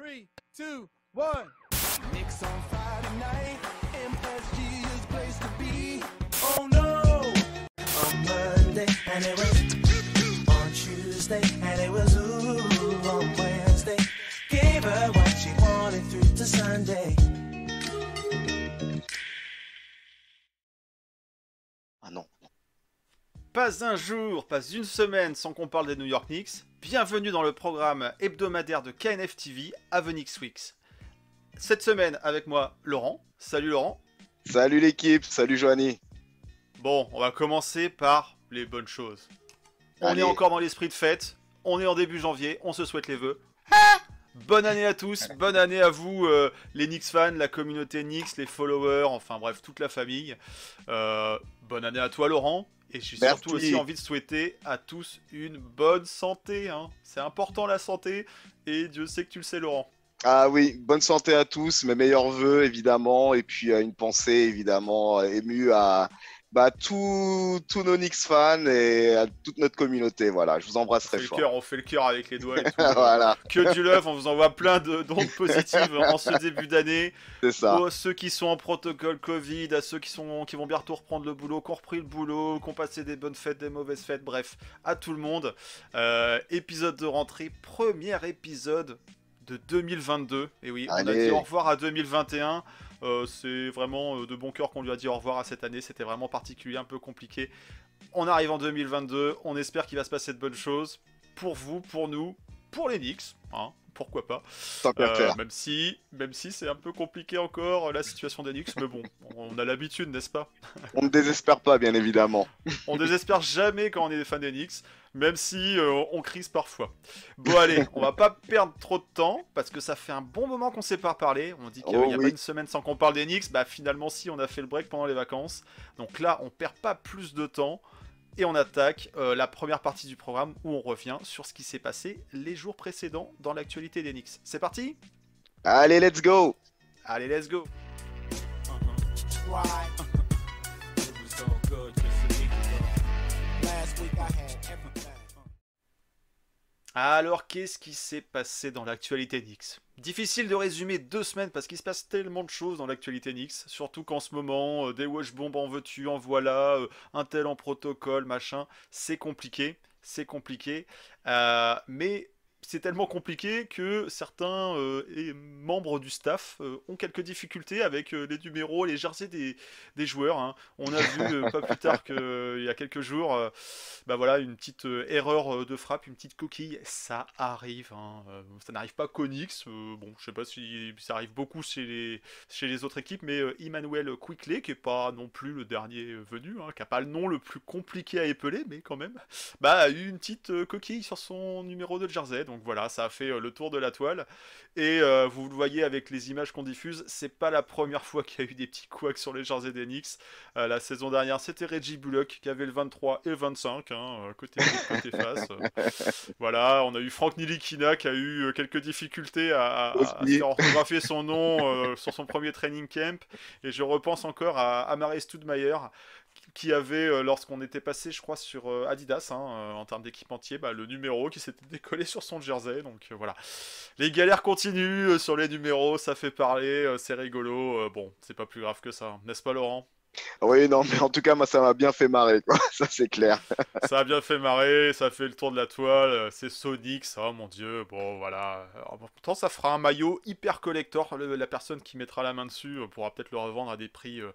Three, two, one. Knicks on Friday night, MSG is place to be. Oh no! On Monday, and it was on Tuesday, and it was ooh on Wednesday. Gave her what she wanted through to Sunday. Pas un jour, pas une semaine sans qu'on parle des New York Knicks. Bienvenue dans le programme hebdomadaire de KNF TV Avenix Weeks. Cette semaine avec moi Laurent. Salut Laurent. Salut l'équipe, salut Joanie. Bon, on va commencer par les bonnes choses. On Allez. est encore dans l'esprit de fête. On est en début janvier. On se souhaite les vœux. Bonne année à tous, bonne année à vous, euh, les Knicks fans, la communauté Knicks, les followers, enfin bref, toute la famille. Euh, bonne année à toi, Laurent. Et j'ai surtout aussi envie de souhaiter à tous une bonne santé. hein. C'est important la santé, et Dieu sait que tu le sais, Laurent. Ah oui, bonne santé à tous, mes meilleurs voeux évidemment, et puis euh, une pensée évidemment euh, émue à bah, tous nos Knicks fans et à toute notre communauté. Voilà, je vous embrasse très fort. cœur, on fait le cœur avec les doigts et tout. voilà, que du love, on vous envoie plein de d'ondes positives en ce début d'année. c'est ça. Aux ceux qui sont en protocole Covid, à ceux qui, sont, qui vont bientôt reprendre le boulot, qui ont repris le boulot, qui ont passé des bonnes fêtes, des mauvaises fêtes, bref, à tout le monde. Euh, épisode de rentrée, premier épisode de 2022. Et oui, on a dit au revoir à 2021. Euh, c'est vraiment euh, de bon cœur qu'on lui a dit au revoir à cette année. C'était vraiment particulier, un peu compliqué. On arrive en 2022. On espère qu'il va se passer de bonnes choses pour vous, pour nous, pour les Knicks. Hein, pourquoi pas. Euh, même si, même si c'est un peu compliqué encore la situation des Knicks, mais bon, on a l'habitude, n'est-ce pas? On ne désespère pas, bien évidemment. On désespère jamais quand on est des fans des Knicks, même si euh, on crise parfois. Bon allez, on va pas perdre trop de temps parce que ça fait un bon moment qu'on s'est pas parlé. On dit qu'il Oh n'y a oui. pas une semaine sans qu'on parle des Knicks. Bah finalement si, on a fait le break pendant les vacances. Donc là, on perd pas plus de temps. Et on attaque euh, la première partie du programme où on revient sur ce qui s'est passé les jours précédents dans l'actualité des Knicks. C'est parti Allez, let's go. Allez, let's go. It Alors, qu'est-ce qui s'est passé dans l'actualité Nix? Difficile de résumer deux semaines parce qu'il se passe tellement de choses dans l'actualité Nix, surtout qu'en ce moment, euh, des wash bombes en veux-tu, en voilà, euh, un tel en protocole, machin, c'est compliqué, c'est compliqué, Euh, mais c'est tellement compliqué que certains euh, membres du staff euh, ont quelques difficultés avec euh, les numéros, les jerseys des, joueurs. hein. On a vu pas plus tard qu'il y a quelques jours, bah voilà, une petite erreur de frappe, une petite coquille, ça arrive. hein, ça n'arrive pas euh, bon, je sais pas si ça arrive beaucoup chez les, autres équipes, mais Emmanuel Quickley, qui est pas non plus le dernier venu, hein, qui a pas le nom le plus compliqué à épeler, mais quand même, bah a eu une petite coquille sur son numéro de jersey. Donc voilà, ça a fait euh, le tour de la toile. Et euh, vous le voyez avec les images qu'on diffuse, c'est pas la première fois qu'il y a eu des petits couacs sur les jerseys des Knicks. Euh, la saison dernière, c'était Reggie Bullock qui avait le 23 et le 25, hein, côté, côté face. Voilà, on a eu Frank Nilikina qui a eu quelques difficultés à, à- orthographier son nom euh, sur son premier training camp. Et je repense encore à Amare Stoudemire qui avait, euh, lorsqu'on était passé, je crois, sur euh, Adidas, hein, euh, en termes d'équipementier, bah, le numéro qui s'était décollé sur son jersey. Donc voilà. Les galères continuent sur les numéros, ça fait parler, c'est rigolo. bon, c'est pas plus grave que ça, n'est-ce pas, Laurent? Oui, non, mais en tout cas, moi, ça m'a bien fait marrer, quoi. Ça, c'est clair. Ça a bien fait marrer, ça fait le tour de la toile, euh, c'est Sonic, ça, oh mon dieu, bon voilà. Alors, pourtant, ça fera un maillot hyper collector, le- la personne qui mettra la main dessus euh, pourra peut-être le revendre à des prix euh,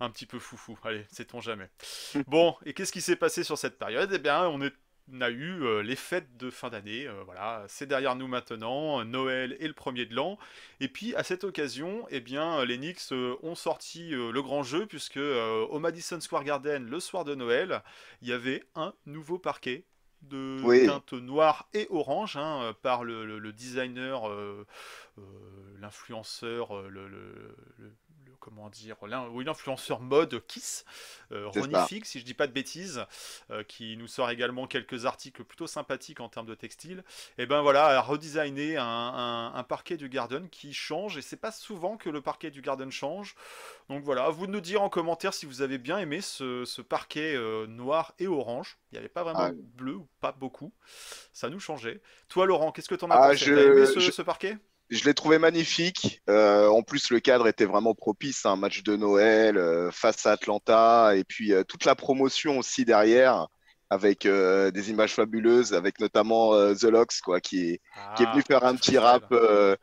un petit peu foufou. Allez, sait-on jamais. bon, et qu'est-ce qui s'est passé sur cette période? Eh bien, on est on a eu euh, les fêtes de fin d'année, euh, voilà, c'est derrière nous maintenant, euh, Noël et le premier de l'an. Et puis à cette occasion, eh bien, les Knicks euh, ont sorti euh, le grand jeu puisque euh, au Madison Square Garden, le soir de Noël, il y avait un nouveau parquet de Oui. teinte noire et orange hein, par le, le- le designer, euh, euh, l'influenceur, euh, le- comment dire, oui, l'influenceur mode Kiss, euh, Ronnie si je dis pas de bêtises, euh, qui nous sort également quelques articles plutôt sympathiques en termes de textile. Et ben voilà, a redesigné un, un- un parquet du Garden qui change, et c'est pas souvent que le parquet du Garden change. Donc voilà, à vous de nous dire en commentaire si vous avez bien aimé ce, ce parquet euh, noir et orange. Il n'y avait pas vraiment Ah. de bleu ou pas beaucoup. Ça nous changeait. Toi, Laurent, qu'est-ce que t'en as Ah, pensé? Je- T'as aimé ce, je- ce parquet? Je l'ai trouvé magnifique. Euh, en plus, le cadre était vraiment propice. Un match de Noël euh, face à Atlanta. Et puis, euh, toute la promotion aussi derrière, avec euh, des images fabuleuses, avec notamment euh, The Locks, quoi, qui est, qui est Ah, venu faire un petit rap, euh,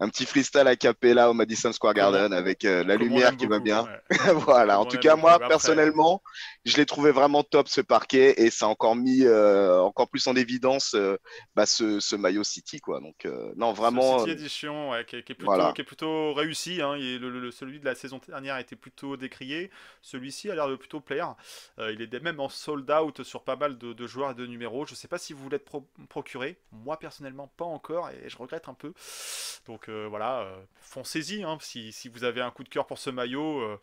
un petit freestyle a cappella au Madison Square Garden avec la lumière qui va bien. ouais. voilà, en tout cas, moi, Après- personnellement, je l'ai trouvé vraiment top ce parquet et ça a encore mis encore plus en évidence bah, ce, ce maillot City, quoi. Donc, non, vraiment. City Edition, ouais, qui, est, qui est plutôt, Voilà. qui est plutôt réussi. Hein. Il est- le- le- celui de la saison dernière était plutôt décrié. Celui-ci a l'air de plutôt plaire. Il est même en sold out sur pas mal de, de joueurs et de numéros. Je sais pas si vous voulez être pro- procuré. Moi, personnellement, pas encore et je regrette un peu. Donc euh, voilà, euh, foncez-y. hein. si, si vous avez un coup de cœur pour ce maillot. euh,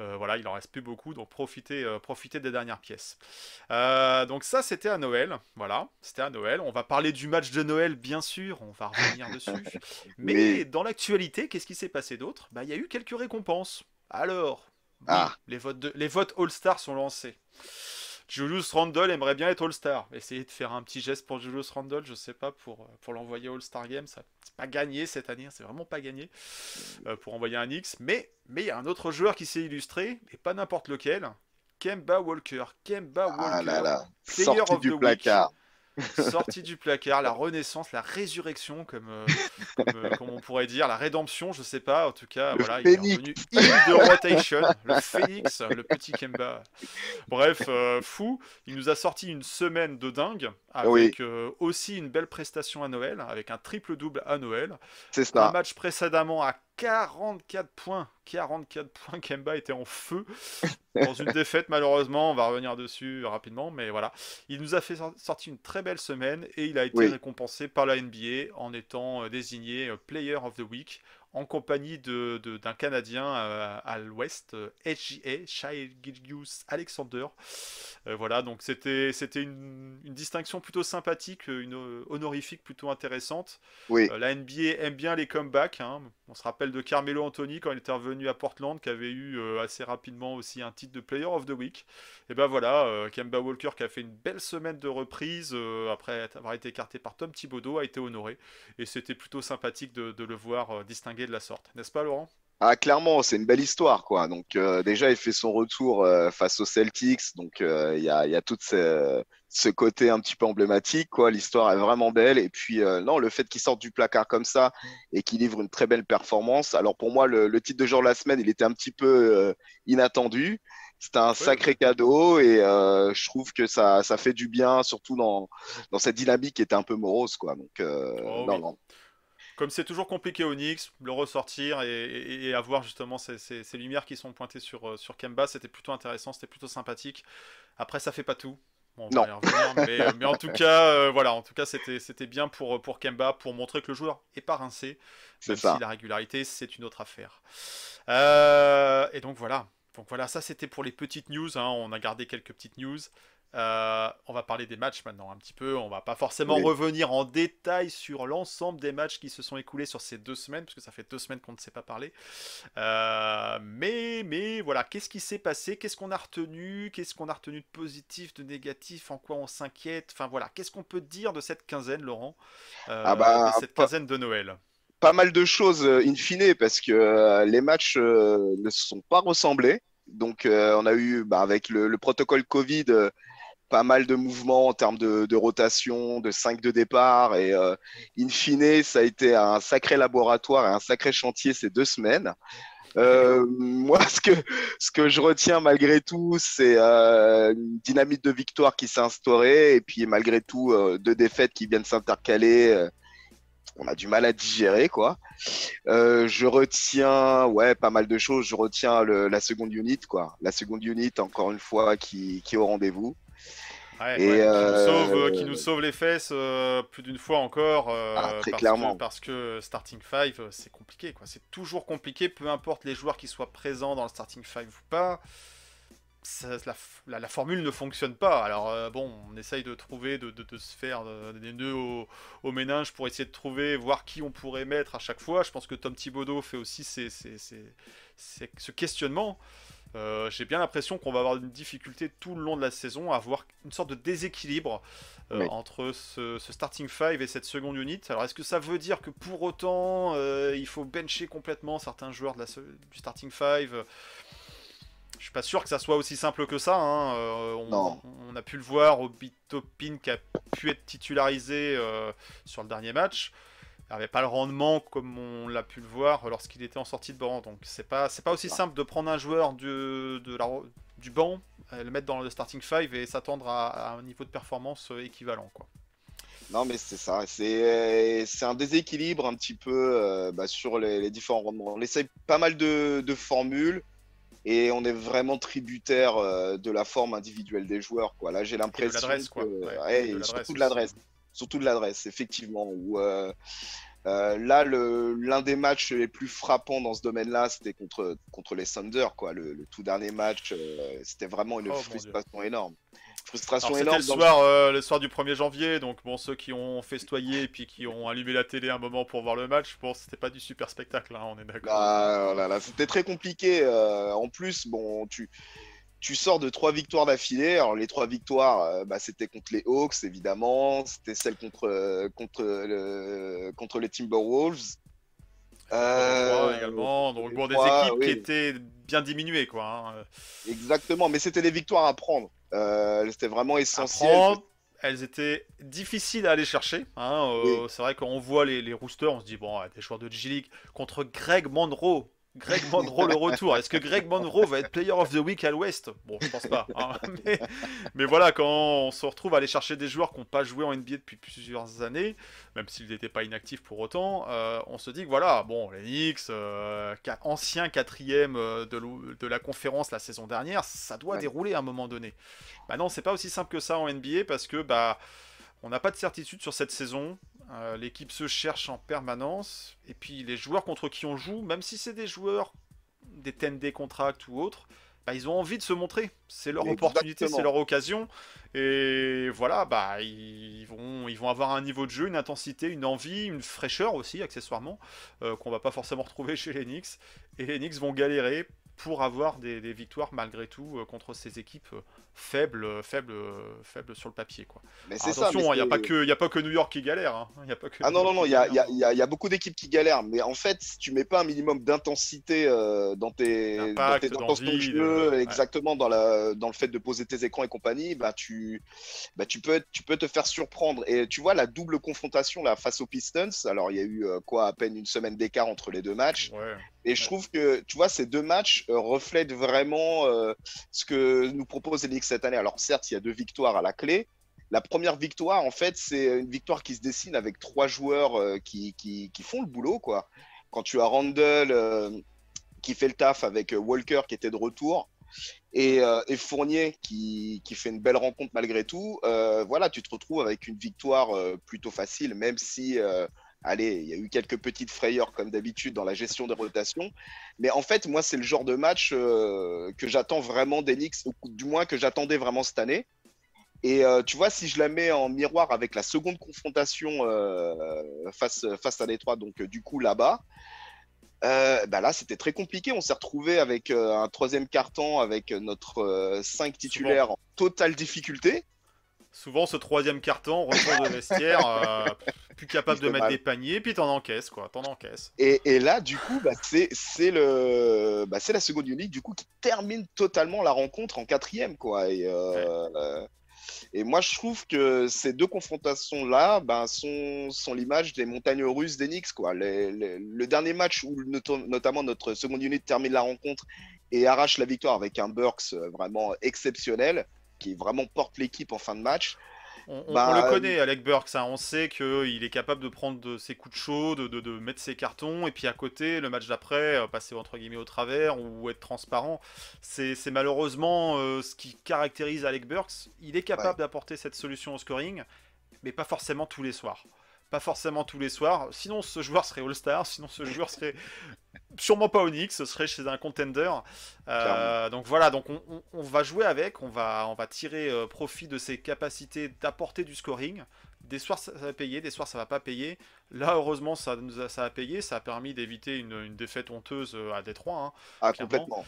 euh, voilà, il en reste plus beaucoup, donc profitez, profitez des dernières pièces. Donc ça, c'était à Noël. Voilà, c'était à Noël. On va parler du match de Noël, bien sûr. On va revenir dessus. Mais dans l'actualité, qu'est-ce qui s'est passé d'autre? Bah, il y a eu quelques récompenses. Alors, Ah. les votes, de- les votes All-Star sont lancés. Julius Randle aimerait bien être All-Star. Essayez de faire un petit geste pour Julius Randle, je sais pas, pour, euh, pour l'envoyer All-Star Game. Ça, c'est pas gagné cette année, hein, c'est vraiment pas gagné euh, pour envoyer un X. Mais mais il y a un autre joueur qui s'est illustré, et pas n'importe lequel. Kemba Walker. Kemba Walker. Ah là là, Player sorti of du the week. Placard. sorti du placard, la renaissance, la résurrection, comme, euh, comme, euh, comme on pourrait dire, la rédemption, je sais pas, en tout cas, Le voilà, il est phénix. revenu in de rotation, le phoenix, le petit Kemba. Bref, euh, fou, il nous a sorti une semaine de dingue, avec Oui. aussi une belle prestation à Noël, avec un triple-double à Noël, C'est un ça. match précédemment à 44 points. 44 points, Kemba était en feu dans une défaite malheureusement, on va revenir dessus rapidement, mais voilà. Il nous a fait sor- sortir une très belle semaine et il a été Oui. récompensé par la NBA en étant euh, désigné euh, Player of the Week en compagnie de- de- d'un Canadien euh, à l'ouest, euh, SGA, Shai Gilgeous Alexander. Euh, voilà, donc c'était c'était une, une distinction plutôt sympathique, une honorifique plutôt intéressante. Oui. Euh, la NBA aime bien les comebacks. hein. On se rappelle de Carmelo Anthony quand il était revenu à Portland, qui avait eu euh, assez rapidement aussi un titre de Player of the Week. Et ben voilà, Kemba Walker qui a fait une belle semaine de reprise après avoir été écarté par Tom Thibodeau a été honoré. Et c'était plutôt sympathique de, de le voir euh, de la sorte. N'est-ce pas Laurent? Ah, clairement, c'est une belle histoire, quoi. Donc, euh, déjà, il fait son retour euh, face aux Celtics. Donc, euh, il y a, il y a tout ce, ce côté un petit peu emblématique, quoi. L'histoire est vraiment belle. Et puis, non, le fait qu'il sorte du placard comme ça et qu'il livre une très belle performance. Alors, pour moi, le, le titre de jour de la semaine, il était un petit peu inattendu. C'était un sacré cadeau et je trouve que ça, ça fait du bien, surtout dans, dans cette dynamique qui était un peu morose, quoi. Donc, Oh non, oui. non. Comme c'est toujours compliqué au Knicks, le ressortir et, et- et avoir justement ces, ces- ces lumières qui sont pointées sur, euh, sur Kemba, c'était plutôt intéressant, c'était plutôt sympathique. Après, ça fait pas tout. Bon, on va y revenir, mais, euh, mais en tout cas, euh, voilà, en tout cas, c'était bien pour, pour Kemba, pour montrer que le joueur est pas rincé, C'est ça. si la régularité, c'est une autre affaire. Euh, et donc voilà. Donc voilà, ça c'était pour les petites news. hein. On a gardé quelques petites news. Euh, on va parler des matchs maintenant un petit peu. On va pas forcément Oui. revenir en détail sur l'ensemble des matchs qui se sont écoulés sur ces deux semaines, parce que ça fait deux semaines qu'on ne s'est pas parlé. Euh, mais, mais voilà, qu'est-ce qui s'est passé? Qu'est-ce qu'on a retenu? Qu'est-ce qu'on a retenu de positif, de négatif? En quoi on s'inquiète? Enfin voilà, qu'est-ce qu'on peut dire de cette quinzaine, Laurent? Euh, Ah bah, De cette pas- quinzaine de Noël? pas mal de choses in fine parce que les matchs ne se sont pas ressemblés. Donc, on a eu, bah, avec le, le protocole Covid, pas mal de mouvements en termes de, rotation, de 5 de départ. Et euh, in fine, ça a été un sacré laboratoire et un sacré chantier ces deux semaines. Euh, moi, ce que, ce que je retiens malgré tout, c'est euh, une dynamique de victoire qui s'est instaurée. Et puis, malgré tout, euh, deux défaites qui viennent s'intercaler. euh, on a du mal à digérer, quoi. Je retiens, ouais, pas mal de choses. Je retiens la seconde unit, quoi. La seconde unit, encore une fois, qui, qui est au rendez-vous. Ouais, Et, ouais, qui, nous euh, sauve, euh, qui nous sauve les fesses euh, plus d'une fois encore. euh, Ah, très parce clairement. Que, parce que starting 5, c'est compliqué. quoi. C'est toujours compliqué, peu importe les joueurs qui soient présents dans le starting 5 ou pas. ça- la, la- la formule ne fonctionne pas. Alors bon, on essaye de trouver, de, de- de se faire des nœuds au, au méninge pour essayer de trouver, voir qui on pourrait mettre à chaque fois. Je pense que Tom Thibodeau fait aussi ces- ces- ces- ce questionnement. Euh, J'ai bien l'impression qu'on va avoir une difficulté tout le long de la saison à avoir une sorte de déséquilibre euh, Oui. entre ce, ce starting five et cette seconde unit. Alors est-ce que ça veut dire que pour autant euh, il faut bencher complètement certains joueurs de la, du starting five? Je suis pas sûr que ça soit aussi simple que ça. hein. On, a pu le voir au Bitopin qui a pu être titularisé sur le dernier match. Il n'avait pas le rendement comme on l'a pu le voir lorsqu'il était en sortie de banc. Donc c'est pas c'est pas aussi Ah. simple de prendre un joueur du, de la, du banc, euh, le mettre dans le starting five et s'attendre à, à un niveau de performance euh, équivalent. Quoi. Non, mais c'est ça. C'est un déséquilibre un petit peu euh, bah, sur les, les différents rendements. On essaye pas mal de, de formules et on est vraiment tributaire euh, de la forme individuelle des joueurs. Quoi. Là, j'ai l'impression quoi. que- Ouais, ouais, de et l'adresse surtout de l'adresse. Surtout de l'adresse, effectivement. Où, euh, euh, là, l'un des matchs les plus frappants dans ce domaine-là, c'était contre, contre les Thunder. Quoi. Le, le tout dernier match, euh, c'était vraiment une Oh, frustration énorme. Frustration Alors, énorme. le soir, le soir du 1er janvier, donc bon, ceux qui ont festoyé et puis qui ont allumé la télé un moment pour voir le match, bon, c'était pas du super spectacle, hein, on est d'accord. Ah, oh là là, c'était très compliqué. en plus, bon, tu, tu sors de trois victoires d'affilée. Alors, les trois victoires, euh, bah, c'était contre les Hawks, évidemment. C'était celle contre, euh, contre, le, contre les Timberwolves. Euh, également, donc bon, des équipes qui oui. étaient bien diminuées, quoi. hein. Exactement, mais c'était des victoires à prendre. C'était vraiment À essentiel. prendre, elles étaient difficiles à aller chercher. hein, euh, C'est vrai quand on voit les, les roosters, on se dit bon, des joueurs de G-League contre Greg Monroe. Greg Monroe le retour. Est-ce que Greg Monroe va être Player of the Week à l'Ouest? Bon, je pense pas. hein, Mais, mais voilà, quand on se retrouve à aller chercher des joueurs qui n'ont pas joué en NBA depuis plusieurs années, même s'ils n'étaient pas inactifs pour autant, euh, on se dit que voilà, bon, les Knicks, euh, ancien quatrième euh, de, la conférence la saison dernière, ça doit Ouais. dérouler à un moment donné. Bah non, c'est pas aussi simple que ça en NBA parce que bah on n'a pas de certitude sur cette saison. Euh, L'équipe se cherche en permanence et puis les joueurs contre qui on joue, même si c'est des joueurs des 10D contract ou autres, bah, ils ont envie de se montrer. C'est leur opportunité, c'est leur occasion. Et voilà, bah ils vont, ils vont avoir un niveau de jeu, une intensité, une envie, une fraîcheur aussi accessoirement euh, qu'on va pas forcément retrouver chez les Knicks. Et les Knicks vont galérer pour avoir des, des victoires malgré tout euh, contre ces équipes euh, faibles, euh, faibles, euh, faibles sur le papier. Quoi. Mais c'est attention, il n'y a, c'est- pas que- y a pas que New York qui galère. hein. Y a pas que Ah non, non, non, il y a, y a- hein. y a- y a beaucoup d'équipes qui galèrent, mais en fait, si tu mets pas un minimum d'intensité euh, dans tes, dans tes de d'envie, jeu, ouais. exactement dans, la, dans le fait de poser tes écrans et compagnie, bah, tu, bah, tu, peux, tu peux te faire surprendre. Et tu vois, la double confrontation là, face aux Pistons, alors il y a eu quoi, à peine une semaine d'écart entre les deux matchs, Ouais. et je trouve que, tu vois, ces deux matchs reflètent vraiment euh, ce que nous propose Knicks cette année. Alors certes, il y a deux victoires à la clé. La première victoire, en fait, c'est une victoire qui se dessine avec trois joueurs euh, qui, qui, font le boulot, quoi. Quand tu as Randall euh, qui fait le taf avec euh, Walker qui était de retour et, Fournier qui, qui fait une belle rencontre malgré tout, voilà, tu te retrouves avec une victoire plutôt facile, même si, allez, il y a eu quelques petites frayeurs comme d'habitude dans la gestion des rotations. Mais en fait, moi, c'est le genre de match euh, que j'attends vraiment Knicks, ou du moins que j'attendais vraiment cette année. Et euh, tu vois, si je la mets en miroir avec la seconde confrontation euh, face, face à Détroit, donc du coup là-bas, bah là c'était très compliqué. On s'est retrouvé avec un troisième carton avec notre 5 titulaires en totale difficulté. Souvent, ce troisième carton, retour de vestiaire, euh, plus capable de mettre mal. des paniers, puis t'en encaisses, quoi. T'en encaisses. Et, et là, du coup, bah, c'est le, bah, c'est la seconde unique du coup qui termine totalement la rencontre en quatrième, quoi. Et, euh, et moi, je trouve que ces deux confrontations-là bah, sont, sont l'image des montagnes russes d'Enix, quoi. Les- les- le dernier match où noto- notamment notre seconde unité termine la rencontre et arrache la victoire avec un Burks euh, vraiment exceptionnel, qui vraiment porte l'équipe en fin de match. On, on- Bah, on le connaît, Alec Burks. hein. On sait qu'il est capable de prendre de ses coups de chaud, de, de- de mettre ses cartons, et puis à côté, le match d'après, euh, passer entre guillemets au travers ou être transparent. C'est c'est malheureusement euh, ce qui caractérise Alec Burks. Il est capable d'apporter cette solution au scoring, mais pas forcément tous les soirs. Pas forcément tous les soirs. Sinon, ce joueur serait All-Star. Sinon, ce joueur serait sûrement pas Onyx. Ce serait chez un contender. Euh, donc voilà. Donc on, on- on va jouer avec. On va, on va tirer euh, profit de ses capacités d'apporter du scoring. Des soirs ça, va payer, des soirs ça va pas payer. Là, heureusement, ça nous a, ça a payé. Ça a permis d'éviter une, une défaite honteuse euh, à Détroit. hein. Ah, complètement.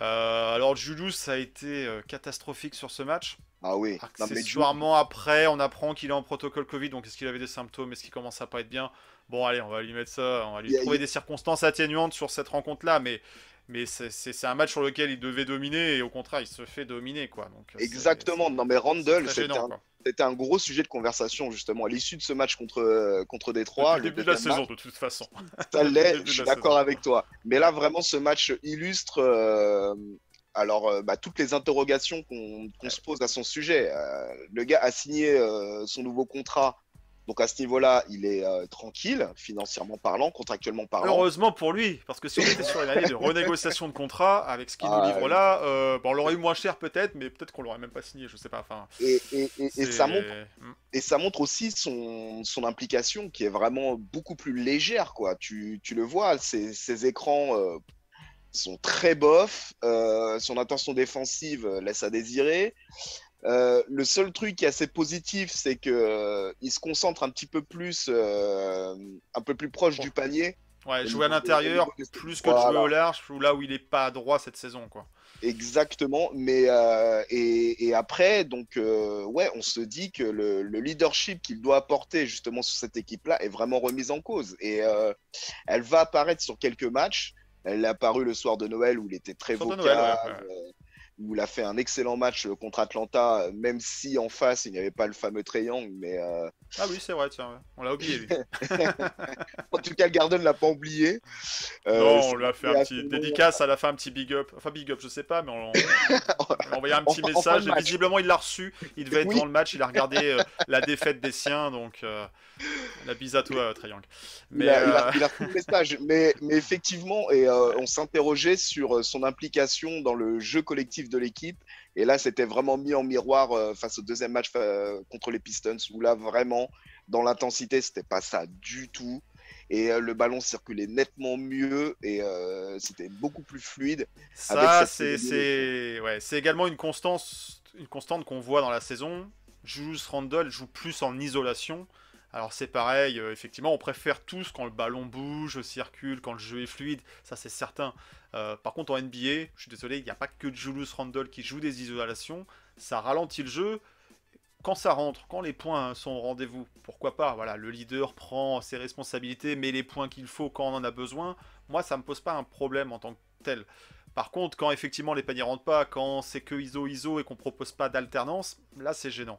Euh, alors Julius ça a été euh, catastrophique sur ce match. Ah oui. Non, mais Accessoirement après, on apprend qu'il est en protocole Covid, donc est-ce qu'il avait des symptômes, est-ce qu'il commence à pas être bien? Bon allez, on va lui mettre ça, on va lui trouver des circonstances atténuantes sur cette rencontre-là, mais mais c'est- un match sur lequel il devait dominer et au contraire il se fait dominer quoi. Donc c'est- Exactement. Non, mais Randall, c'était un, gros sujet de conversation justement à l'issue de ce match contre, euh, contre Détroit. Le le début de la saison de toute façon. Ça l'est, je suis d'accord avec toi. Mais là, vraiment, ce match illustre euh, alors euh, bah, toutes les interrogations qu'on se pose à son sujet. Euh, le gars a signé euh, son nouveau contrat. Donc à ce niveau-là, il est euh, tranquille, financièrement parlant, contractuellement parlant. Heureusement pour lui, parce que si on était sur une année de renégociation de contrat avec ce qu'il nous Ah, livre là, euh, bon, on l'aurait eu moins cher peut-être, mais peut-être qu'on l'aurait même pas signé, je sais pas. Enfin, Et, et- et- et c'est- ça montre, Hmm. et ça montre aussi son, son implication qui est vraiment beaucoup plus légère. Quoi. Tu, tu le vois, ses, écrans euh, sont très bofs, euh, son intention défensive laisse à désirer. Euh, le seul truc qui est assez positif, c'est que euh, il se concentre un petit peu plus, euh, un peu plus proche du panier. Ouais, jouer à l'intérieur plus que de Voilà. jouer au large, ou là où il est pas droit cette saison, quoi. Exactement, mais euh, et, et après, donc ouais, on se dit que le, le leadership qu'il doit apporter justement sur cette équipe-là est vraiment remis en cause. Et elle va apparaître sur quelques matchs. Elle est apparue le soir de Noël où il était très vocal, Noël, ouais, ouais. Où il a fait un excellent match euh, contre Atlanta, euh, même si en face il n'y avait pas le fameux triangle, mais euh, Ah oui, c'est vrai, tiens, on l'a oublié lui. en tout cas, le Garden l'a pas oublié. Euh, non, on lui a fait un à petit dédicace, elle a fait un petit big up. Enfin, big up, je sais pas, mais on, on lui a envoyé un petit En- en fin de message. match. Visiblement, il l'a reçu. Il devait être Oui. devant le match, il a regardé euh, la défaite des siens, donc la bise à toi, Triangle. Mais il, a, il, a, euh, il a reçu le message, mais, mais effectivement, et, euh, on s'interrogeait sur euh, son implication dans le jeu collectif de l'équipe. Et là, c'était vraiment mis en miroir euh, face au deuxième match euh, contre les Pistons, où là, vraiment, dans l'intensité, c'était pas ça du tout. Et euh, le ballon circulait nettement mieux et euh, c'était beaucoup plus fluide. Ça, c'est cette ouais, également une constance, une constante qu'on voit dans la saison. Julius Randle joue plus en isolation. Alors c'est pareil, euh, effectivement, on préfère tous quand le ballon bouge, circule, quand le jeu est fluide, ça c'est certain. Euh, par contre en NBA, je suis désolé, il n'y a pas que Julius Randle qui joue des isolations, ça ralentit le jeu. Quand ça rentre, quand les points sont au rendez-vous, pourquoi pas Voilà, le leader prend ses responsabilités, met les points qu'il faut quand on en a besoin. Moi, ça me pose pas un problème en tant que tel. Par contre, quand effectivement les paniers rentrent pas, quand c'est que ISO ISO et qu'on propose pas d'alternance, là c'est gênant.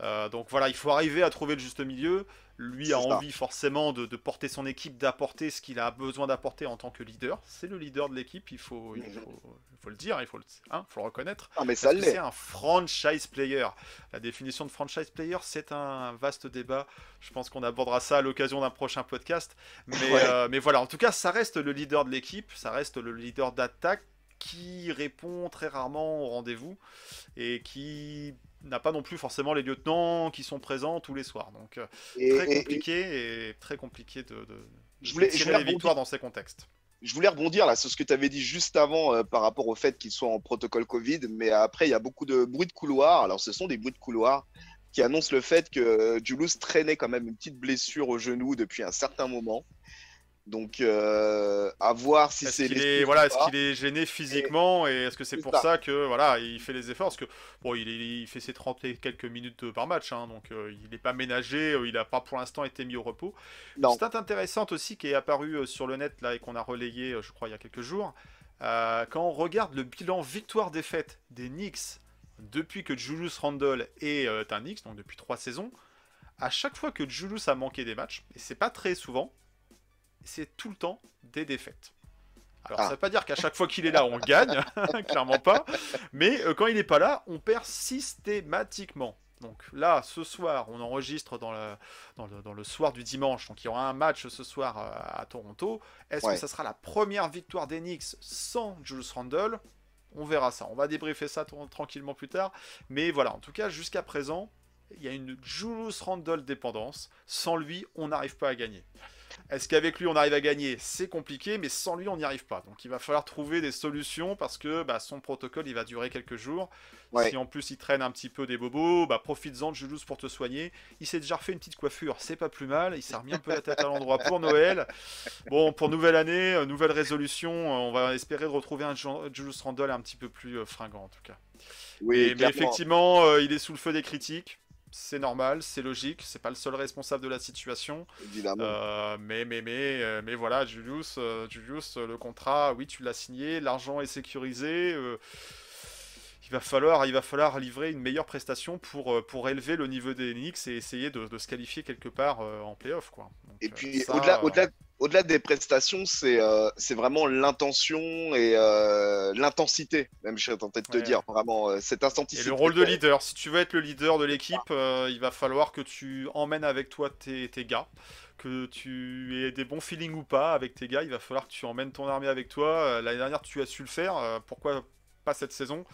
Euh, donc voilà, il faut arriver à trouver le juste milieu. Lui a ça. envie forcément de, de porter son équipe, d'apporter ce qu'il a besoin d'apporter en tant que leader. C'est le leader de l'équipe, il faut, il, faut, le dire, il faut le, hein, faut le reconnaître. Ah, mais ça l'est. c'est un franchise player. La définition de franchise player, c'est un vaste débat. Je pense qu'on abordera ça à l'occasion d'un prochain podcast. Mais, Ouais. euh, mais voilà, en tout cas, ça reste le leader de l'équipe, ça reste le leader d'attaque qui répond très rarement au rendez-vous et qui n'a pas non plus forcément les lieutenants qui sont présents tous les soirs. Donc euh, Et- très et- compliqué et, très compliqué de, de, de Je voulais- je tirer voulais les victoires dans ces contextes. je voulais rebondir là sur ce que tu avais dit juste avant euh, par rapport au fait qu'il soit en protocole Covid, mais après il y a beaucoup de bruits de couloir. Alors ce sont des bruits de couloir qui annoncent le fait que euh, Julius traînait quand même une petite blessure au genou depuis un certain moment. Donc euh, à voir si c'est qu'il est, voilà, est-ce qu'il est gêné physiquement et est-ce que c'est pour ça. ça. que voilà, il fait les efforts? Parce que bon, il, fait ses 30 et quelques minutes euh, par match, hein, donc euh, il n'est pas ménagé, euh, il n'a pas pour l'instant été mis au repos. Non. Stat intéressante aussi qui est apparue sur le net là et qu'on a relayé, je crois, il y a quelques jours. Quand on regarde le bilan victoire-défaite des Knicks depuis que Julius Randle est un Knicks, donc depuis trois saisons, à chaque fois que Julius a manqué des matchs, et c'est pas très souvent, c'est tout le temps des défaites. Alors, Ah. ça veut pas dire qu'à chaque fois qu'il est là, on gagne, clairement pas. Mais euh, quand il n'est pas là, on perd systématiquement. Donc là, ce soir, on enregistre dans, le, dans le soir du dimanche. Donc il y aura un match ce soir euh, à Toronto. Est-ce Ouais. que ça sera la première victoire d'Enix sans Julius Randle? On verra ça. On va débriefer ça tr- tranquillement plus tard. Mais voilà, en tout cas, jusqu'à présent, il y a une Julius Randle dépendance. Sans lui, on n'arrive pas à gagner. Est-ce qu'avec lui on arrive à gagner? C'est compliqué, mais sans lui on n'y arrive pas. Donc il va falloir trouver des solutions parce que bah, son protocole il va durer quelques jours. Ouais. Si en plus il traîne un petit peu des bobos, bah profites-en de Julius pour te soigner. Il s'est déjà refait une petite coiffure, c'est pas plus mal. Il s'est remis un peu la tête à l'endroit pour Noël. Bon, pour nouvelle année, euh, nouvelle résolution, euh, on va espérer retrouver un Ju- Julius Randle un petit peu plus euh, fringant en tout cas. Oui, Et- mais effectivement, euh, il est sous le feu des critiques. C'est normal, c'est logique, c'est pas le seul responsable de la situation. évidemment. Euh, mais, mais, mais, euh, mais voilà, Julius, euh, Julius, le contrat, oui, tu l'as signé, l'argent est sécurisé. euh, il, va falloir, il va falloir livrer une meilleure prestation pour, pour élever le niveau des Knicks et essayer de, de se qualifier quelque part en playoff. Quoi. Donc, Et puis au-delà, au-delà des prestations, c'est euh, vraiment l'intention et euh, l'intensité. Même je serais tenté de te Ouais. dire vraiment euh, cette Et le rôle de leader, si tu veux être le leader de l'équipe, euh, il va falloir que tu emmènes avec toi tes, tes gars, que tu aies des bons feelings ou pas avec tes gars, il va falloir que tu emmènes ton armée avec toi. L'année dernière, tu as su le faire, pourquoi pas cette saison?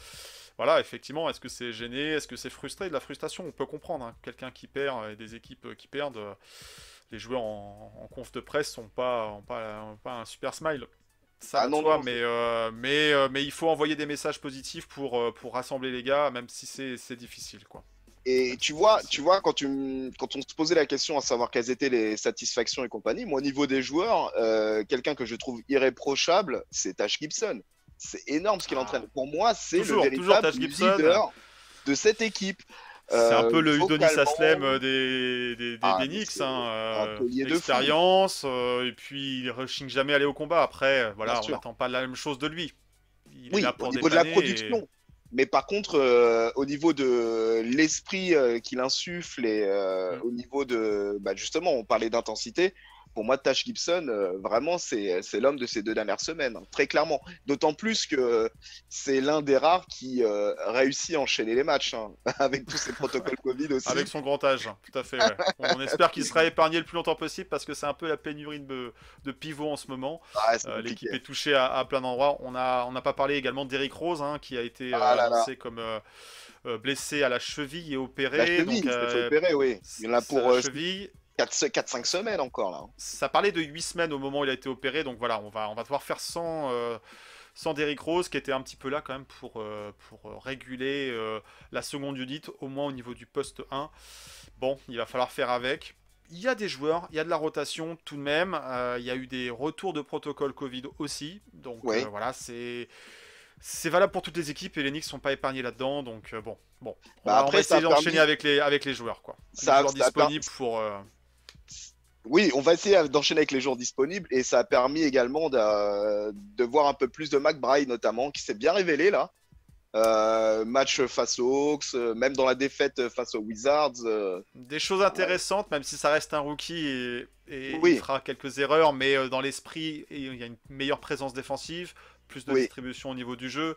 Voilà, effectivement, est-ce que c'est gêné, est-ce que c'est frustré? De la frustration, on peut comprendre. hein. Quelqu'un qui perd et des équipes qui perdent, les joueurs en, en conf de presse sont pas, ont pas, ont pas un super smile. Ça Ah non, mais, euh, mais, euh, mais il faut envoyer des messages positifs pour, euh, pour rassembler les gars, même si c'est difficile. Quoi. Et tu vois, tu vois quand, tu, m- quand on se posait la question à savoir quelles étaient les satisfactions et compagnie, moi au niveau des joueurs, euh, quelqu'un que je trouve irréprochable, c'est Tash Gibson. C'est énorme ce qu'il Ah. entraîne. Pour moi, c'est le véritable leader de cette équipe. C'est Euh, un peu le Udonis Aslem euh, des, des, des, Ah, des Knicks. Hein, euh, euh, et puis il rushing jamais aller au combat. Après, euh, voilà, Bien on n'attend pas la même chose de lui. Il est Oui, là pour au niveau de la et- production. Mais par contre, euh, au niveau de l'esprit euh, qu'il insuffle et euh, Mm. au niveau de, bah, justement, on parlait d'intensité. Pour moi, Tash Gibson, euh, vraiment, c'est l'homme de ces deux dernières semaines, hein, très clairement. D'autant plus que c'est l'un des rares qui euh, réussit à enchaîner les matchs, hein, avec tous ces protocoles Covid aussi. Avec son grand âge, tout à fait. ouais. On espère qu'il sera épargné le plus longtemps possible parce que c'est un peu la pénurie de, de pivots en ce moment. Ah, Euh. L'équipe est touchée à, à plein d'endroits. On n'a on pas parlé également d'Eric Rose hein, qui a été Ah là là. annoncé comme blessé à la cheville et opéré. La cheville, donc, opérer, oui. Il y en a pour la cheville. 4-5 semaines encore, là. Ça parlait de 8 semaines au moment où il a été opéré, donc voilà, on va, on va devoir faire sans, euh, sans Derrick Rose, qui était un petit peu là quand même pour, euh, pour euh, réguler euh, la seconde unité, au moins au niveau du poste 1. Bon, il va falloir faire avec. Il y a des joueurs, il y a de la rotation tout de même, il y a eu des retours de protocole Covid aussi, donc voilà, c'est... C'est valable pour toutes les équipes et les Knicks sont pas épargnés là-dedans, donc euh, bon, bon. On, Bah après, va essayer d'enchaîner permis- avec les, avec les joueurs, quoi. Les Ça- joueurs ça a disponibles pour... euh, Oui, on va essayer d'enchaîner avec les jours disponibles et ça a permis également de, de voir un peu plus de McBride notamment qui s'est bien révélé là. Euh, match face aux Hawks, euh, même dans la défaite face aux Wizards. euh, Des choses intéressantes, même si ça reste un rookie et, et Oui. il fera quelques erreurs, mais dans l'esprit, il y a une meilleure présence défensive, plus de Oui. distribution au niveau du jeu.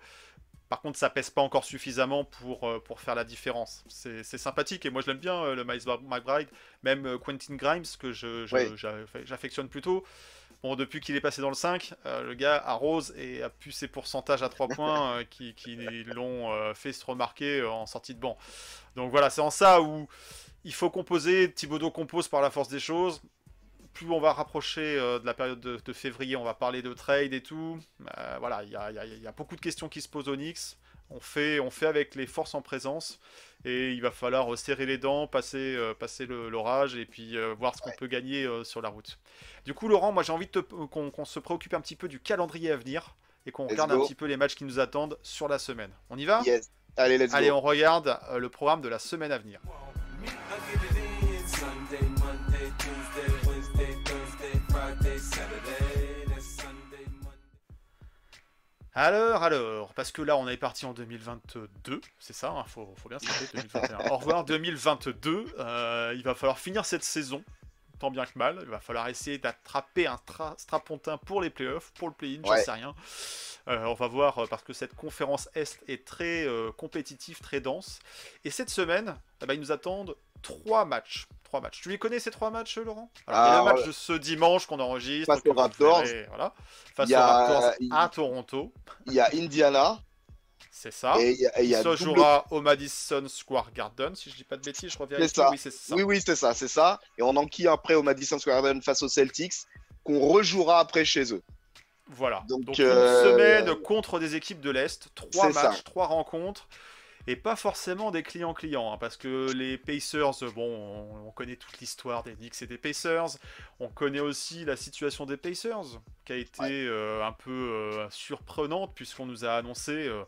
Par contre, ça pèse pas encore suffisamment pour, euh, pour faire la différence. C'est sympathique et moi je l'aime bien, euh, le Miles McBride, même euh, Quentin Grimes, que je- je- j'affectionne plutôt. Bon, depuis qu'il est passé dans le 5, euh, le gars arrose et a pu ses pourcentages à 3 points qui, qui l'ont fait se remarquer en sortie de banc. Donc voilà, c'est en ça où il faut composer. Thibodeau compose par la force des choses. Plus on va rapprocher euh, de la période de, de février, on va parler de trade et tout. Euh, voilà, il y a, il y a- il y a beaucoup de questions qui se posent au Knicks. On fait, on fait avec les forces en présence et il va falloir euh, serrer les dents, passer, euh, passer l'orage et puis euh, voir ce qu'on peut gagner euh, sur la route. Du coup, Laurent, moi j'ai envie de te- qu'on se préoccupe un petit peu du calendrier à venir et qu'on regarde un petit peu les matchs qui nous attendent sur la semaine. On y va? Yes. Allez, let's Allez, go. on regarde euh, le programme de la semaine à venir. Alors, alors, parce que là on est parti en 2022, c'est ça, il faut, faut bien se rappeler 2021. Au revoir 2022, euh, il va falloir finir cette saison, tant bien que mal. Il va falloir essayer d'attraper un tra- strapontin pour les playoffs, pour le play-in, j'en sais rien. Euh, on va voir, euh, parce que cette conférence Est est très euh, compétitive, très dense. Et cette semaine, eh ben, ils nous attendent trois matchs. Trois matchs. Tu les connais ces trois matchs, Laurent? Alors, Il y a Ah, le match de ce dimanche qu'on enregistre. Face aux Raptors. verrez, voilà. Face aux Raptors à Toronto. Il y a Indiana C'est ça. Et il y a, et y a ça double- jouera au Madison Square Garden, si je dis pas de bêtises, je reviens. C'est ça. Oui, c'est ça. Oui, oui, c'est ça, c'est ça. Et on enquille après au Madison Square Garden face aux Celtics, qu'on rejouera après chez eux. Voilà. Donc, Donc, euh, une semaine contre des équipes de l'Est, trois ça. matchs, trois rencontres, et pas forcément des clients-clients, hein, parce que les Pacers, bon, on, on connaît toute l'histoire des Knicks et des Pacers, on connaît aussi la situation des Pacers, qui a été Ouais. euh, un peu euh, surprenante, puisqu'on nous a annoncé euh,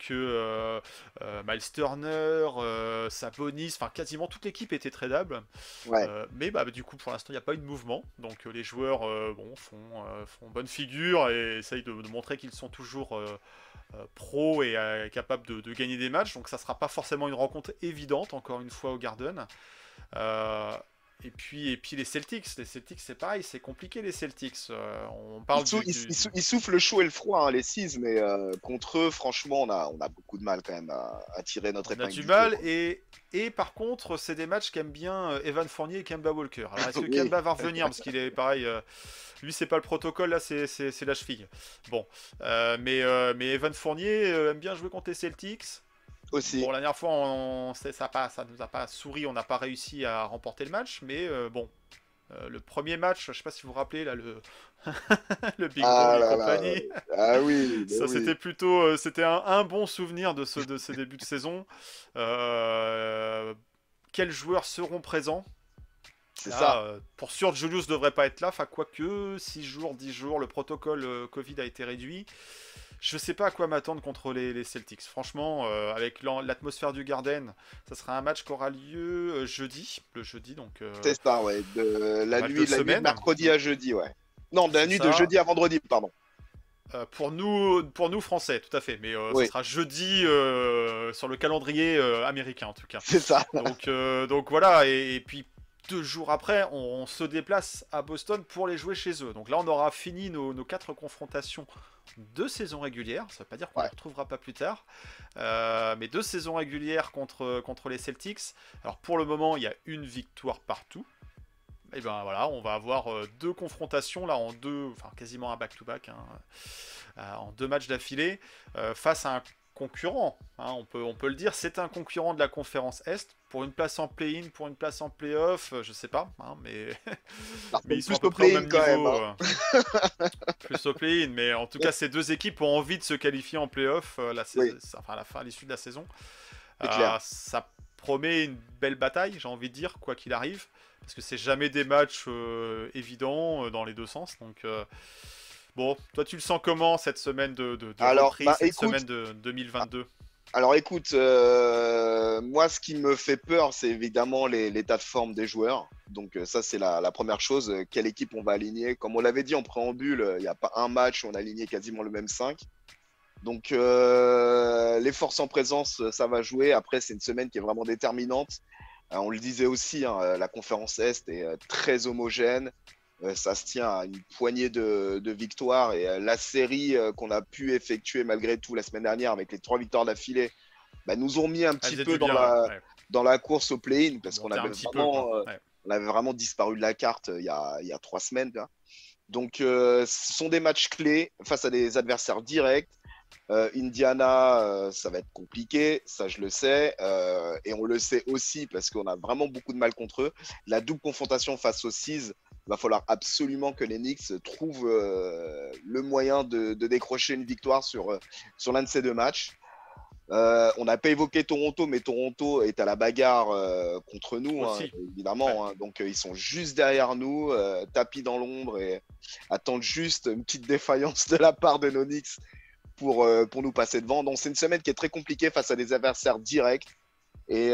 que euh, euh, Miles Turner, euh, Sabonis, enfin quasiment toute l'équipe était tradable. Ouais. Mais bah, du coup, pour l'instant, il n'y a pas eu de mouvement. Donc les joueurs bon, font, font bonne figure et essayent de, de montrer qu'ils sont toujours pros et capables de, de gagner des matchs. Donc ça ne sera pas forcément une rencontre évidente, encore une fois, au Garden. Euh, et puis, et puis les Celtics, les Celtics c'est pareil, c'est compliqué les Celtics. Euh, on parle Ils, sou- du- ils- du- ils sou- ils soufflent le chaud et le froid, hein, les Six, mais euh, contre eux, franchement, on a, on a beaucoup de mal quand même à, à tirer notre On a épingle. du du mal et, et par contre c'est des matchs qu'aiment bien euh, Evan Fournier et Kemba Walker. Alors est-ce que Oui. Kemba va revenir? Parce qu'il est pareil euh, lui c'est pas le protocole là c'est, la cheville. Bon mais, mais Evan Fournier aime bien jouer contre les Celtics. Aussi. Bon la dernière fois on, c'est- ça, a pas, ça nous a pas souri, on n'a pas réussi à remporter le match mais euh, bon. Euh, le premier match, je sais pas si vous vous rappelez là le le Big Ah Ball et là là, compagnie. Ah oui, Ça, oui. c'était plutôt, euh, c'était un, un bon souvenir de ce, de débuts de saison. Quels joueurs seront présents? C'est ça. euh, pour sûr, Julius devrait pas être là. Enfin, quoique, 6 jours, 10 jours, le protocole euh, Covid a été réduit. Je sais pas à quoi m'attendre contre les, les Celtics. Franchement, euh, avec l'atmosphère du Garden, ça sera un match qui aura lieu euh, jeudi. Le jeudi, donc. euh, C'est ça, ouais. De la nuit, de la nuit de semaine. mercredi à jeudi, ouais. Non, de la nuit ça. de jeudi à vendredi, pardon. Euh, pour nous, pour nous français, tout à fait. Mais euh, Oui. ce sera jeudi euh, sur le calendrier américain en tout cas. C'est ça. Donc, donc voilà. Et, et puis deux jours après, on, on se déplace à Boston pour les jouer chez eux. Donc là, on aura fini nos, nos quatre confrontations de saison régulière. Ça veut pas dire qu'on ne Ouais. les retrouvera pas plus tard. Euh, mais deux saisons régulières contre, contre les Celtics. Alors pour le moment, il y a une victoire partout. Et ben voilà, on va avoir euh, deux confrontations là en deux, enfin quasiment un back-to-back, hein, euh, en deux matchs d'affilée, euh, face à un concurrent. hein, on, peut, on peut le dire, c'est un concurrent de la conférence Est. Pour une place en play-in, pour une place en play-off, euh, je sais pas, hein, mais, ils sont plus à peu au près au play-in même quand même. niveau. hein. euh, plus au play-in, mais en tout cas, ces deux équipes ont envie de se qualifier en play-off euh, la sais- Oui. enfin, à la fin, à l'issue de la saison. Euh, ça promet une belle bataille, j'ai envie de dire, quoi qu'il arrive, parce que c'est jamais des matchs euh, évidents dans les deux sens. Donc, bon, toi, tu le sens comment cette semaine de, de, de Alors, reprise, bah, cette écoute- semaine de 2022 Alors écoute, euh, moi ce qui me fait peur, c'est évidemment l'état de forme des joueurs. Donc euh, ça c'est la, première chose. Euh, Quelle équipe on va aligner? Comme on l'avait dit en préambule, il n'y a pas un match où on a aligné quasiment le même 5. Donc les forces en présence, ça va jouer. Après c'est une semaine qui est vraiment déterminante. On le disait aussi, hein, la conférence Est est très homogène. Euh, ça se tient à une poignée de, de victoires et euh, la série euh, qu'on a pu effectuer malgré tout la semaine dernière avec les trois victoires d'affilée bah, nous ont mis un petit peu dans bien, la, ouais. dans la course au play-in parce qu'on avait, peu, vraiment, quoi. Ouais. on avait vraiment disparu de la carte il y a, il y a trois semaines. là. Donc euh, ce sont des matchs clés face à des adversaires directs. Euh, Indiana, euh, ça va être compliqué, ça je le sais, et on le sait aussi parce qu'on a vraiment beaucoup de mal contre eux. La double confrontation face aux Seas, va falloir absolument que les Knicks trouvent euh, le moyen de, de décrocher une victoire sur, euh, sur l'un de ces deux matchs. Euh, on n'a pas évoqué Toronto, mais Toronto est à la bagarre euh, contre nous, hein, évidemment. hein. donc ils sont juste derrière nous, tapis dans l'ombre et attendent juste une petite défaillance de la part de nos Knicks pour, pour nous passer devant. Donc c'est une semaine qui est très compliquée face à des adversaires directs. Et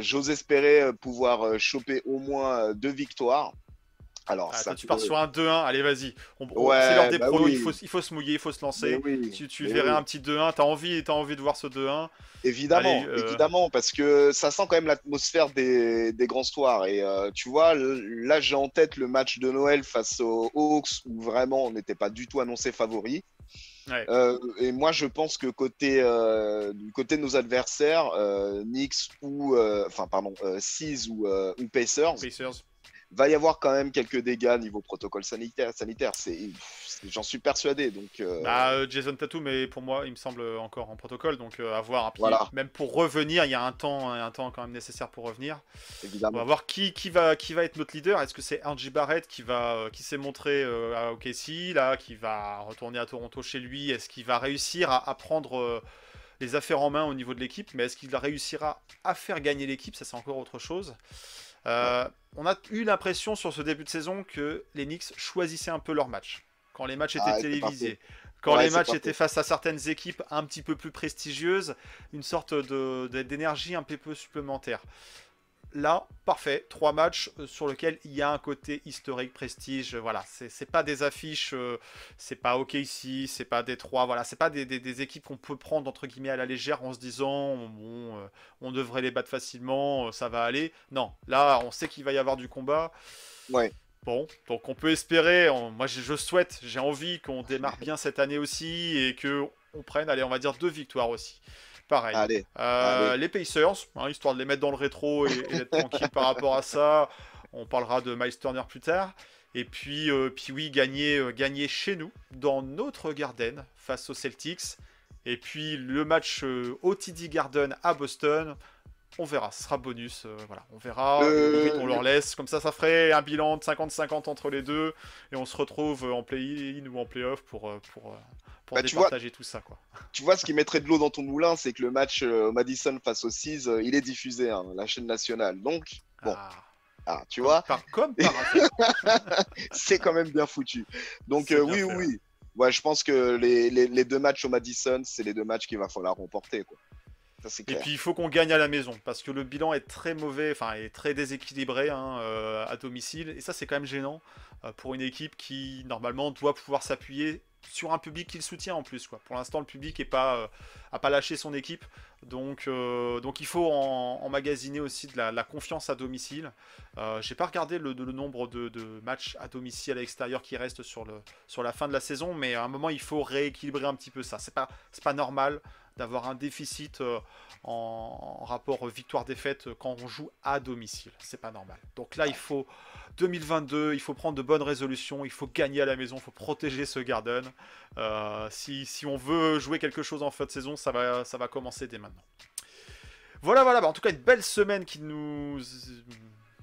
j'ose espérer pouvoir choper au moins deux victoires. Alors, Ah, ça tu pars sur un 2-1, allez, vas-y. Ouais, c'est l'heure des bah oui. il, faut, il faut se mouiller, il faut se lancer. Oui, Tu, verrais oui. un petit 2-1, t'as envie, t'as envie de voir ce 2-1. Évidemment, Allez, euh, évidemment, parce que ça sent quand même l'atmosphère des, des grands soirs. Et euh, tu vois, là, j'ai en tête le match de Noël face aux Hawks où vraiment on n'était pas du tout annoncé favori. Ouais. Euh, et moi, je pense que côté, euh, du côté de nos adversaires, euh, Knicks ou, enfin, pardon, Seas ou, ou Pacers, Pacers. Va y avoir quand même quelques dégâts niveau protocole sanitaire. sanitaire. J'en suis persuadé. Donc, euh, Bah, euh, Jason Tatum, mais pour moi, il me semble encore en protocole, donc euh, à voir. Puis, Voilà. Même pour revenir, il y a un temps, un temps quand même nécessaire pour revenir. On évidemment. va voir qui, qui, va, qui va être notre leader. Est-ce que c'est RJ Barrett qui, va, qui s'est montré euh, à OKC, là, qui va retourner à Toronto chez lui? Est-ce qu'il va réussir à, à prendre les affaires en main au niveau de l'équipe? Mais est-ce qu'il réussira à faire gagner l'équipe? Ça, c'est encore autre chose. Euh, On a eu l'impression sur ce début de saison que les Knicks choisissaient un peu leurs matchs. Quand les matchs étaient Ah, c'est télévisés, quand Ouais, les matchs étaient face à certaines équipes un petit peu plus prestigieuses, une sorte d'énergie un peu peu supplémentaire. Là, parfait, trois matchs euh, sur lesquels il y a un côté historique, prestige. Voilà, c'est pas des affiches, euh, c'est pas OKC, c'est pas Détroit, voilà, c'est pas des, des- des équipes qu'on peut prendre entre guillemets à la légère en se disant bon, euh, on devrait les battre facilement, euh, ça va aller. Non, là, on sait qu'il va y avoir du combat. Ouais. Bon, donc on peut espérer. on- moi, je, je souhaite, j'ai envie qu'on démarre bien cette année aussi et que on prenne, allez, on va dire deux victoires aussi. Pareil. Allez, Euh, Allez. les Pacers, hein, histoire de les mettre dans le rétro et, et d'être tranquille par rapport à ça. On parlera de Miles Turner plus tard. Et puis, euh, puis oui, gagner, euh, gagner chez nous, dans notre Garden, face aux Celtics. Et puis le match au TD Garden à Boston. On verra, ce sera bonus. euh, voilà, on verra. Euh, on leur laisse. Comme ça, ça ferait un bilan de 50-50 entre les deux. Et on se retrouve euh, en play-in ou en play-off pour, pour, pour Bah, tu vois- départager tout ça. Quoi. tu vois ce qui mettrait de l'eau dans ton moulin, c'est que le match euh, au Madison face aux Seas, il est diffusé, hein, la chaîne nationale. Donc, bon, Ah, ah, tu vois, par, comme par c'est quand même bien foutu. Donc, oui, fait, oui. Ouais, je pense que les, les- les deux matchs au Madison, c'est les deux matchs qu'il va falloir remporter. Quoi. Ça, Et puis il faut qu'on gagne à la maison parce que le bilan est très mauvais, enfin est très déséquilibré hein, euh, à domicile. Et ça c'est quand même gênant euh, pour une équipe qui normalement doit pouvoir s'appuyer sur un public qui le soutient en plus. Quoi. Pour l'instant le public est pas, euh, a pas lâché son équipe. Donc, donc il faut en- emmagasiner aussi de la, la confiance à domicile. J'ai pas regardé le, le nombre de, de matchs à domicile à l'extérieur qui restent sur, le, sur la fin de la saison, mais à un moment il faut rééquilibrer un petit peu ça. C'est pas, c'est pas normal d'avoir un déficit euh, en, rapport victoire-défaite quand on joue à domicile. C'est pas normal. Donc là, il faut 2022, il faut prendre de bonnes résolutions, il faut gagner à la maison, il faut protéger ce Garden. Euh, si, si on veut jouer quelque chose en fin de saison, ça va, ça va commencer dès maintenant. Voilà, voilà. Bah, en tout cas, une belle semaine qui nous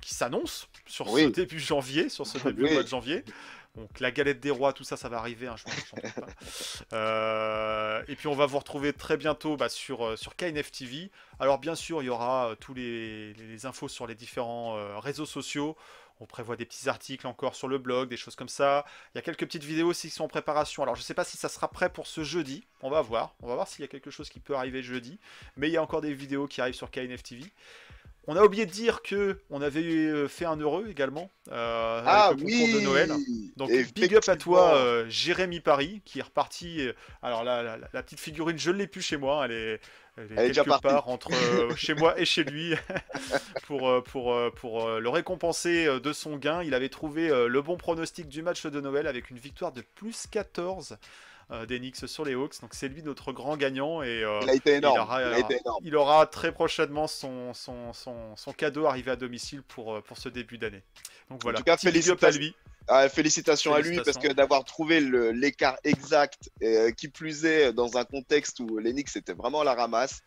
qui s'annonce sur ce début janvier, sur ce début Oui. mois de janvier. Donc la galette des rois, tout ça, ça va arriver, hein. Euh, et puis on va vous retrouver très bientôt bah, sur, euh, sur KNF TV. Alors bien sûr, il y aura euh, tous les, les infos sur les différents euh, réseaux sociaux. On prévoit des petits articles encore sur le blog, des choses comme ça. Il y a quelques petites vidéos aussi qui sont en préparation. Alors je ne sais pas si ça sera prêt pour ce jeudi. On va voir. On va voir s'il y a quelque chose qui peut arriver jeudi. Mais il y a encore des vidéos qui arrivent sur KNF TV. On a oublié de dire que on avait euh, fait un heureux également euh, ah avec le concours oui de Noël. Donc big up à toi, euh, Jérémy Paris, qui est reparti. alors la, la- la petite figurine, je ne l'ai plus chez moi. Elle est, elle est Elle est déjà quelque partie. part entre euh, chez moi et chez lui pour, pour, pour le récompenser de son gain. Il avait trouvé le bon pronostic du match de Noël avec une victoire de plus 14 euh, des Knicks sur les Hawks. Donc c'est lui notre grand gagnant et euh, Il a été énorme. il aura- il a été énorme. il aura très prochainement son, son, son, son cadeau arrivé à domicile pour, euh, pour ce début d'année. Donc voilà, tout cas, up à félicitations. lui. Ah, félicitations, à lui parce Félicitations. que d'avoir trouvé l'écart exact, euh, qui plus est dans un contexte où les Knicks étaient vraiment à la ramasse.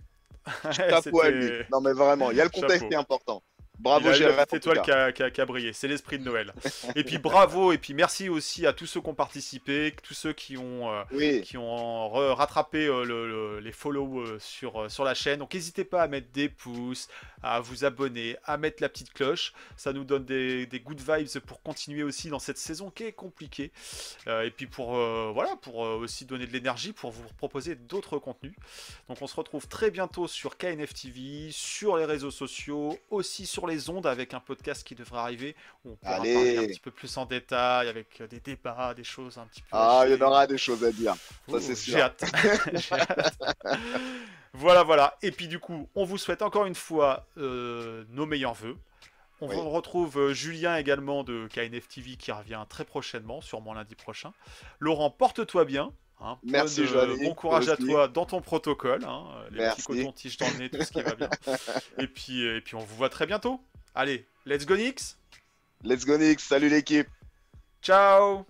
Chapeau à lui. Non mais vraiment, il y a le contexte Chapeau. qui est important. Bravo Gérard. petite étoile qui a, qui a- qui a brillé, c'est l'esprit de Noël. et puis bravo, et puis merci aussi à tous ceux qui ont participé, tous ceux qui ont, euh, Oui, qui ont rattrapé euh, le- le- les follow euh, sur, sur la chaîne. Donc n'hésitez pas à mettre des pouces, à vous abonner, à mettre la petite cloche. Ça nous donne des, des good vibes pour continuer aussi dans cette saison qui est compliquée. Et puis pour, voilà, pour aussi donner de l'énergie pour vous proposer d'autres contenus. Donc on se retrouve très bientôt sur KNF TV, sur les réseaux sociaux, aussi sur les ondes avec un podcast qui devrait arriver où on pourra Allez. parler un petit peu plus en détail avec euh, des débats, des choses un petit peu. ah, il y en aura des choses à dire. Ça, c'est sûr. J'ai hâte. Voilà, voilà. Et puis du coup, on vous souhaite encore une fois euh, nos meilleurs voeux. On Oui. retrouve euh, Julien également de KNF TV qui revient très prochainement, sûrement lundi prochain. Laurent, porte-toi bien. Hein. Merci, euh. Bon courage à toi dans ton protocole. hein, les Merci. petits cotons-tiges dans le nez, tout ce qui va bien. et, puis, et puis on vous voit très bientôt. Allez, let's go Nix Let's go Knicks, salut l'équipe. Ciao